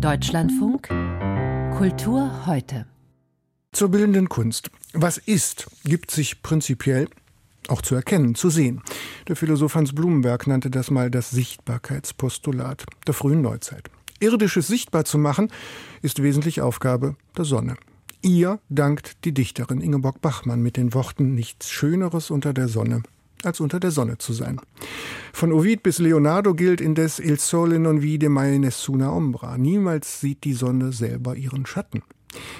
Deutschlandfunk Kultur heute. Zur bildenden Kunst. Was ist, gibt sich prinzipiell auch zu erkennen, zu sehen. Der Philosoph Hans Blumenberg nannte das mal das Sichtbarkeitspostulat der frühen Neuzeit. Irdisches sichtbar zu machen, ist wesentlich Aufgabe der Sonne. Ihr dankt die Dichterin Ingeborg Bachmann mit den Worten Nichts Schöneres unter der Sonne als unter der Sonne zu sein. Von Ovid bis Leonardo gilt indes Il sole non vide mai nessuna ombra. Niemals sieht die Sonne selber ihren Schatten.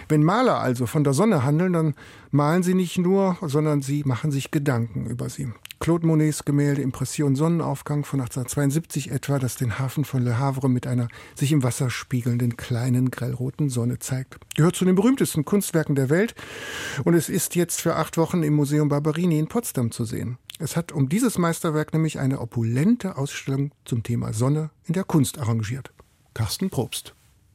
Wenn Maler also von der Sonne handeln, dann malen sie nicht nur, sondern sie machen sich Gedanken über sie. Claude Monets Gemälde Impression Sonnenaufgang von 1872 etwa, das den Hafen von Le Havre mit einer sich im Wasser spiegelnden kleinen grellroten Sonne zeigt. Gehört zu den berühmtesten Kunstwerken der Welt und es ist jetzt für acht Wochen im Museum Barberini in Potsdam zu sehen. Es hat um dieses Meisterwerk nämlich eine opulente Ausstellung zum Thema Sonne in der Kunst arrangiert. Carsten Probst.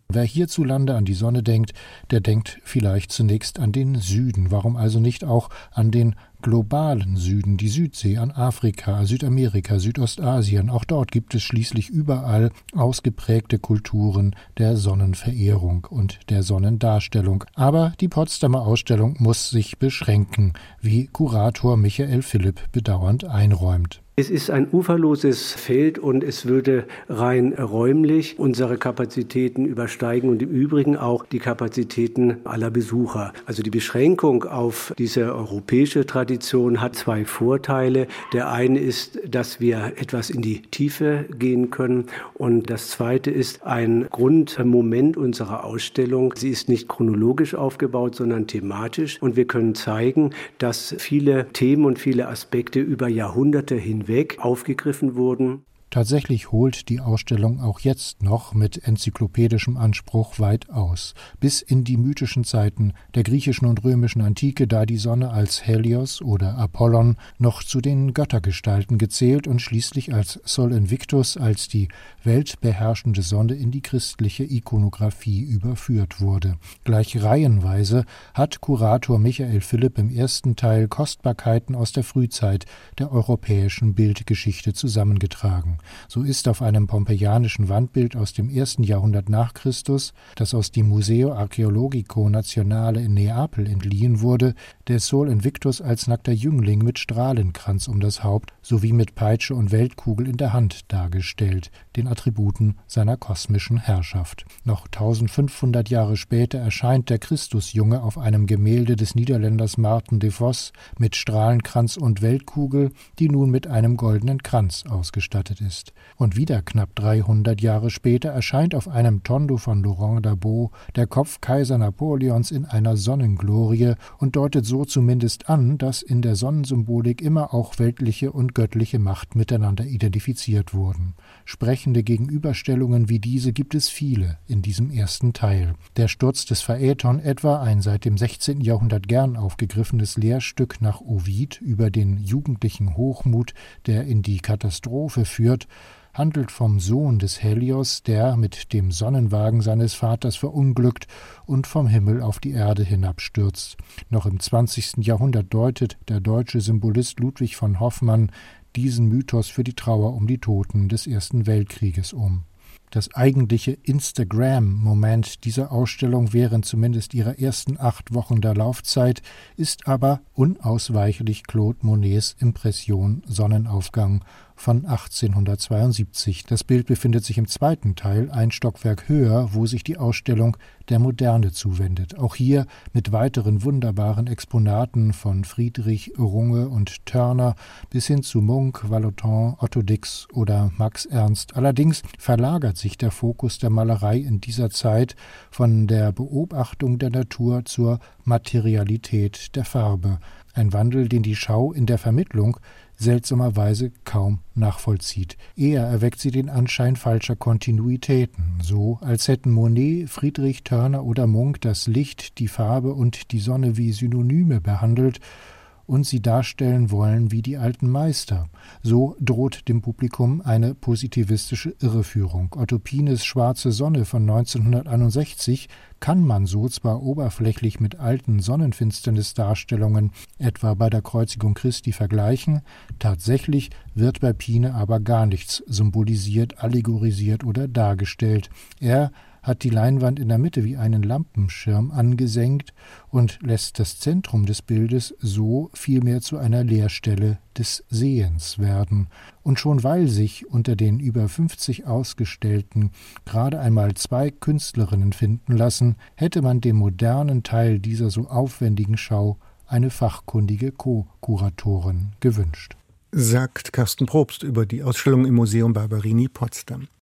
Wer hierzulande an die Sonne denkt, der denkt vielleicht zunächst an den Süden. Warum also nicht auch an den globalen Süden, die Südsee, an Afrika, Südamerika, Südostasien. Auch dort gibt es schließlich überall ausgeprägte Kulturen der Sonnenverehrung und der Sonnendarstellung. Aber die Potsdamer Ausstellung muss sich beschränken, wie Kurator Michael Philipp bedauernd einräumt. Es ist ein uferloses Feld und es würde rein räumlich unsere Kapazitäten übersteigen und im Übrigen auch die Kapazitäten aller Besucher. Also die Beschränkung auf diese europäische Tradition hat zwei Vorteile. Der eine ist, dass wir etwas in die Tiefe gehen können und das zweite ist ein Grundmoment unserer Ausstellung. Sie ist nicht chronologisch aufgebaut, sondern thematisch und wir können zeigen, dass viele Themen und viele Aspekte über Jahrhunderte hin hinweg aufgegriffen wurden. Tatsächlich holt die Ausstellung auch jetzt noch mit enzyklopädischem Anspruch weit aus, bis in die mythischen Zeiten der griechischen und römischen Antike, da die Sonne als Helios oder Apollon noch zu den Göttergestalten gezählt und schließlich als Sol Invictus als die weltbeherrschende Sonne in die christliche Ikonographie überführt wurde. Gleich reihenweise hat Kurator Michael Philipp im ersten Teil Kostbarkeiten aus der Frühzeit der europäischen Bildgeschichte zusammengetragen. So ist auf einem pompeianischen Wandbild aus dem ersten Jahrhundert nach Christus, das aus dem Museo Archeologico Nazionale in Neapel entliehen wurde, der Sol Invictus als nackter Jüngling mit Strahlenkranz um das Haupt sowie mit Peitsche und Weltkugel in der Hand dargestellt, den Attributen seiner kosmischen Herrschaft. Noch 1500 Jahre später erscheint der Christusjunge auf einem Gemälde des Niederländers Martin de Vos mit Strahlenkranz und Weltkugel, die nun mit einem goldenen Kranz ausgestattet ist ist. Und wieder knapp 300 Jahre später erscheint auf einem Tondo von Laurent Dabo der Kopf Kaiser Napoleons in einer Sonnenglorie und deutet so zumindest an, dass in der Sonnensymbolik immer auch weltliche und göttliche Macht miteinander identifiziert wurden. Sprechende Gegenüberstellungen wie diese gibt es viele in diesem ersten Teil. Der Sturz des Phaeton etwa, ein seit dem 16. Jahrhundert gern aufgegriffenes Lehrstück nach Ovid über den jugendlichen Hochmut, der in die Katastrophe führt, handelt vom Sohn des Helios, der mit dem Sonnenwagen seines Vaters verunglückt und vom Himmel auf die Erde hinabstürzt. Noch im 20. Jahrhundert deutet der deutsche Symbolist Ludwig von Hoffmann diesen Mythos für die Trauer um die Toten des Ersten Weltkrieges um. Das eigentliche Instagram-Moment dieser Ausstellung während zumindest ihrer ersten acht Wochen der Laufzeit ist aber unausweichlich Claude Monets Impression Sonnenaufgang von 1872. Das Bild befindet sich im zweiten Teil, ein Stockwerk höher, wo sich die Ausstellung der Moderne zuwendet. Auch hier mit weiteren wunderbaren Exponaten von Friedrich, Runge und Turner bis hin zu Munk, Vallotton, Otto Dix oder Max Ernst. Allerdings verlagert sich der Fokus der Malerei in dieser Zeit von der Beobachtung der Natur zur Materialität der Farbe. Ein Wandel, den die Schau in der Vermittlung seltsamerweise kaum nachvollzieht. Eher erweckt sie den Anschein falscher Kontinuitäten, so als hätten Monet, Friedrich Turner oder Munk das Licht, die Farbe und die Sonne wie Synonyme behandelt und sie darstellen wollen wie die alten Meister. So droht dem Publikum eine positivistische Irreführung. Otto Pines Schwarze Sonne von 1961 kann man so zwar oberflächlich mit alten Sonnenfinsternisdarstellungen, etwa bei der Kreuzigung Christi, vergleichen, tatsächlich wird bei Pine aber gar nichts symbolisiert, allegorisiert oder dargestellt. Er hat die Leinwand in der Mitte wie einen Lampenschirm angesenkt und lässt das Zentrum des Bildes so vielmehr zu einer Leerstelle des Sehens werden. Und schon weil sich unter den über 50 Ausgestellten gerade einmal zwei Künstlerinnen finden lassen, hätte man dem modernen Teil dieser so aufwendigen Schau eine fachkundige Co-Kuratorin gewünscht. Sagt Carsten Probst über die Ausstellung im Museum Barberini Potsdam.